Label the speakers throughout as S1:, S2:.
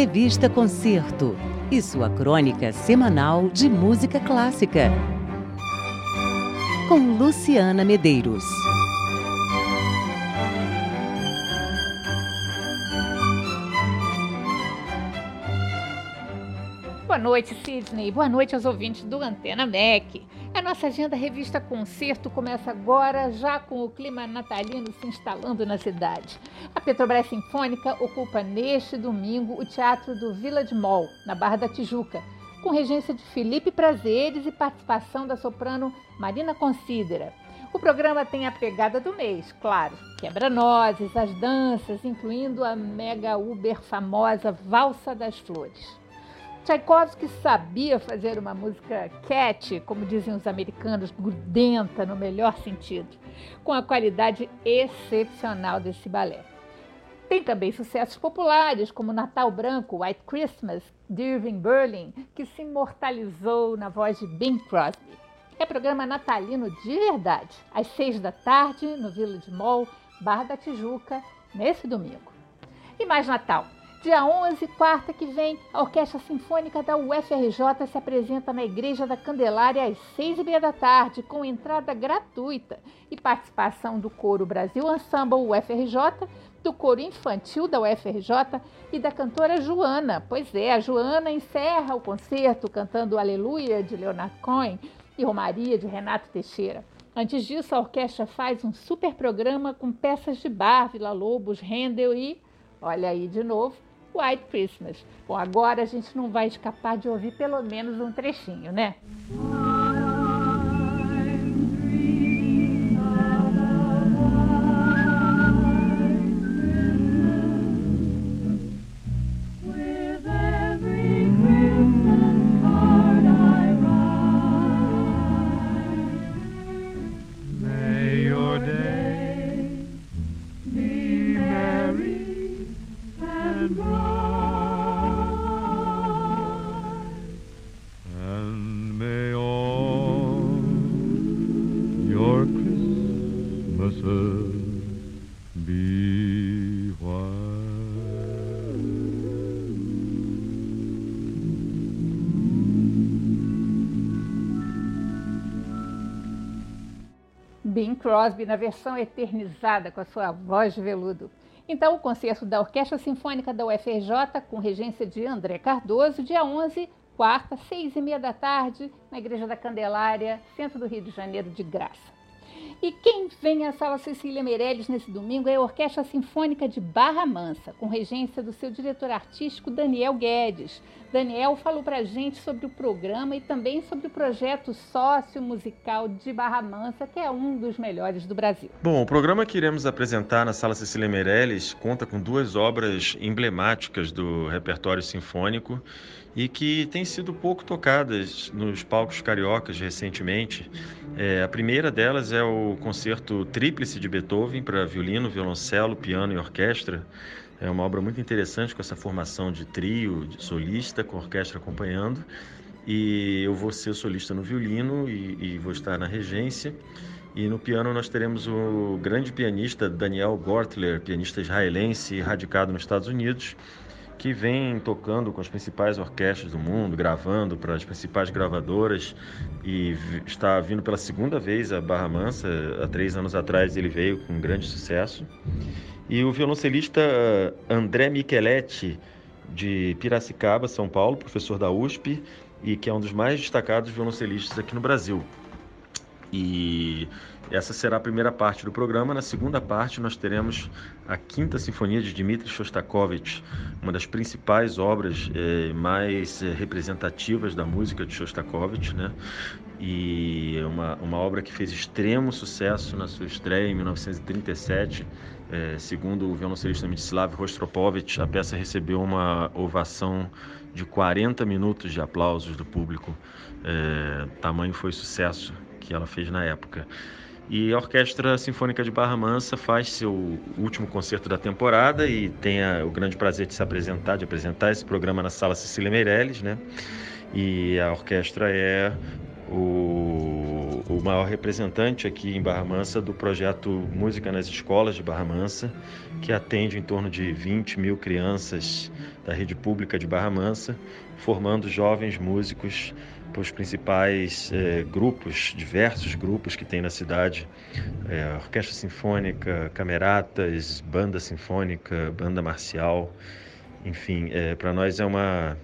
S1: Revista Concerto e sua crônica semanal de música clássica. Com Luciana Medeiros.
S2: Boa noite, Sidney. Boa noite aos ouvintes do Antena MEC. Nossa agenda Revista Concerto começa agora, já com o clima natalino se instalando na cidade. A Petrobras Sinfônica ocupa neste domingo o Teatro do Village Mall, na Barra da Tijuca, com regência de Felipe Prazeres e participação da soprano Marina Considera. O programa tem a pegada do mês, claro. Quebra-nozes, as danças, incluindo a mega uber famosa Valsa das Flores. Tchaikovsky sabia fazer uma música cat, como dizem os americanos, grudenta no melhor sentido, com a qualidade excepcional desse balé. Tem também sucessos populares, como Natal Branco, White Christmas, de Irving Berlin, que se imortalizou na voz de Bing Crosby. É programa natalino de verdade, às seis da tarde, no Village Mall, Barra da Tijuca, nesse domingo. E mais Natal. Dia 11, quarta que vem, a Orquestra Sinfônica da UFRJ se apresenta na Igreja da Candelária às seis e meia da tarde, com entrada gratuita e participação do Coro Brasil Ensemble UFRJ, do Coro Infantil da UFRJ e da cantora Joana. Pois é, a Joana encerra o concerto cantando Aleluia de Leonard Cohen e Romaria de Renato Teixeira. Antes disso, a orquestra faz um super programa com peças de Bar, Vila Lobos, Handel e, olha aí de novo, White Christmas. Bom, agora a gente não vai escapar de ouvir pelo menos um trechinho, né? Bing Crosby na versão eternizada com a sua voz de veludo. Então, o concerto da Orquestra Sinfônica da UFRJ, com regência de André Cardoso, dia 11, quarta, seis e meia da tarde, na Igreja da Candelária, centro do Rio de Janeiro, de graça. E quem vem à Sala Cecília Meirelles nesse domingo é a Orquestra Sinfônica de Barra Mansa, com regência do seu diretor artístico Daniel Guedes. Daniel falou para a gente sobre o programa e também sobre o projeto sócio musical de Barra Mansa, que é um dos melhores do Brasil.
S3: Bom, o programa que iremos apresentar na Sala Cecília Meirelles conta com duas obras emblemáticas do repertório sinfônico e que têm sido pouco tocadas nos palcos cariocas recentemente. É, a primeira delas é o concerto Tríplice de Beethoven para violino, violoncelo, piano e orquestra. É uma obra muito interessante com essa formação de trio, de solista, com orquestra acompanhando. E eu vou ser solista no violino e, e vou estar na regência. E no piano nós teremos o grande pianista Daniel Gortler, pianista israelense radicado nos Estados Unidos, que vem tocando com as principais orquestras do mundo, gravando para as principais gravadoras e está vindo pela segunda vez a Barra Mansa. Há três anos atrás ele veio com grande sucesso. E o violoncelista André Micheletti, de Piracicaba, São Paulo, professor da USP e que é um dos mais destacados violoncelistas aqui no Brasil. E essa será a primeira parte do programa. Na segunda parte, nós teremos a Quinta Sinfonia de Dmitri Shostakovich, uma das principais obras eh, mais eh, representativas da música de Shostakovich, né? E uma, uma obra que fez extremo sucesso na sua estreia em 1937. Eh, segundo o violoncelista Mstislav Rostropovich, a peça recebeu uma ovação de 40 minutos de aplausos do público. tamanho foi o sucesso que ela fez na época. E a Orquestra Sinfônica de Barra Mansa faz seu último concerto da temporada e tem o grande prazer de se apresentar, de apresentar esse programa na Sala Cecília Meirelles, né? E a orquestra é o maior representante aqui em Barra Mansa do projeto Música nas Escolas de Barra Mansa, que atende em torno de 20 mil crianças da rede pública de Barra Mansa, formando jovens músicos para os principais eh, grupos, diversos grupos que tem na cidade, eh, orquestra sinfônica, cameratas, banda sinfônica, banda marcial, enfim, eh, para nós é uma,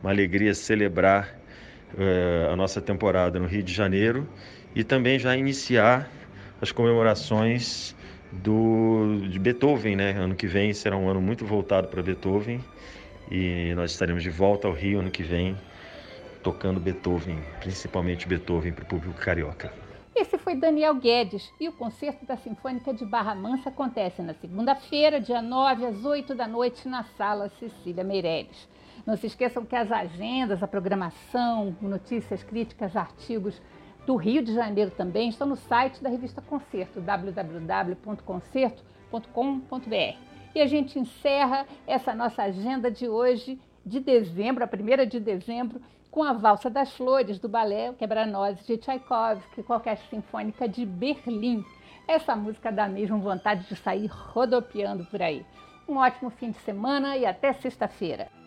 S3: uma alegria celebrar a nossa temporada no Rio de Janeiro e também já iniciar as comemorações do, de Beethoven, né? Ano que vem será um ano muito voltado para Beethoven e nós estaremos de volta ao Rio ano que vem tocando Beethoven, principalmente Beethoven para o público carioca.
S2: Esse foi Daniel Guedes e o concerto da Sinfônica de Barra Mansa acontece na segunda-feira, dia 9, às 8 da noite, na Sala Cecília Meirelles. Não se esqueçam que as agendas, a programação, notícias, críticas, artigos do Rio de Janeiro também estão no site da revista Concerto, www.concerto.com.br. E a gente encerra essa nossa agenda de hoje, de dezembro, a primeira de dezembro, com a Valsa das Flores, do balé Quebra-Nozes de Tchaikovsky, Orquestra Sinfônica de Berlim. Essa música dá mesmo vontade de sair rodopiando por aí. Um ótimo fim de semana e até sexta-feira.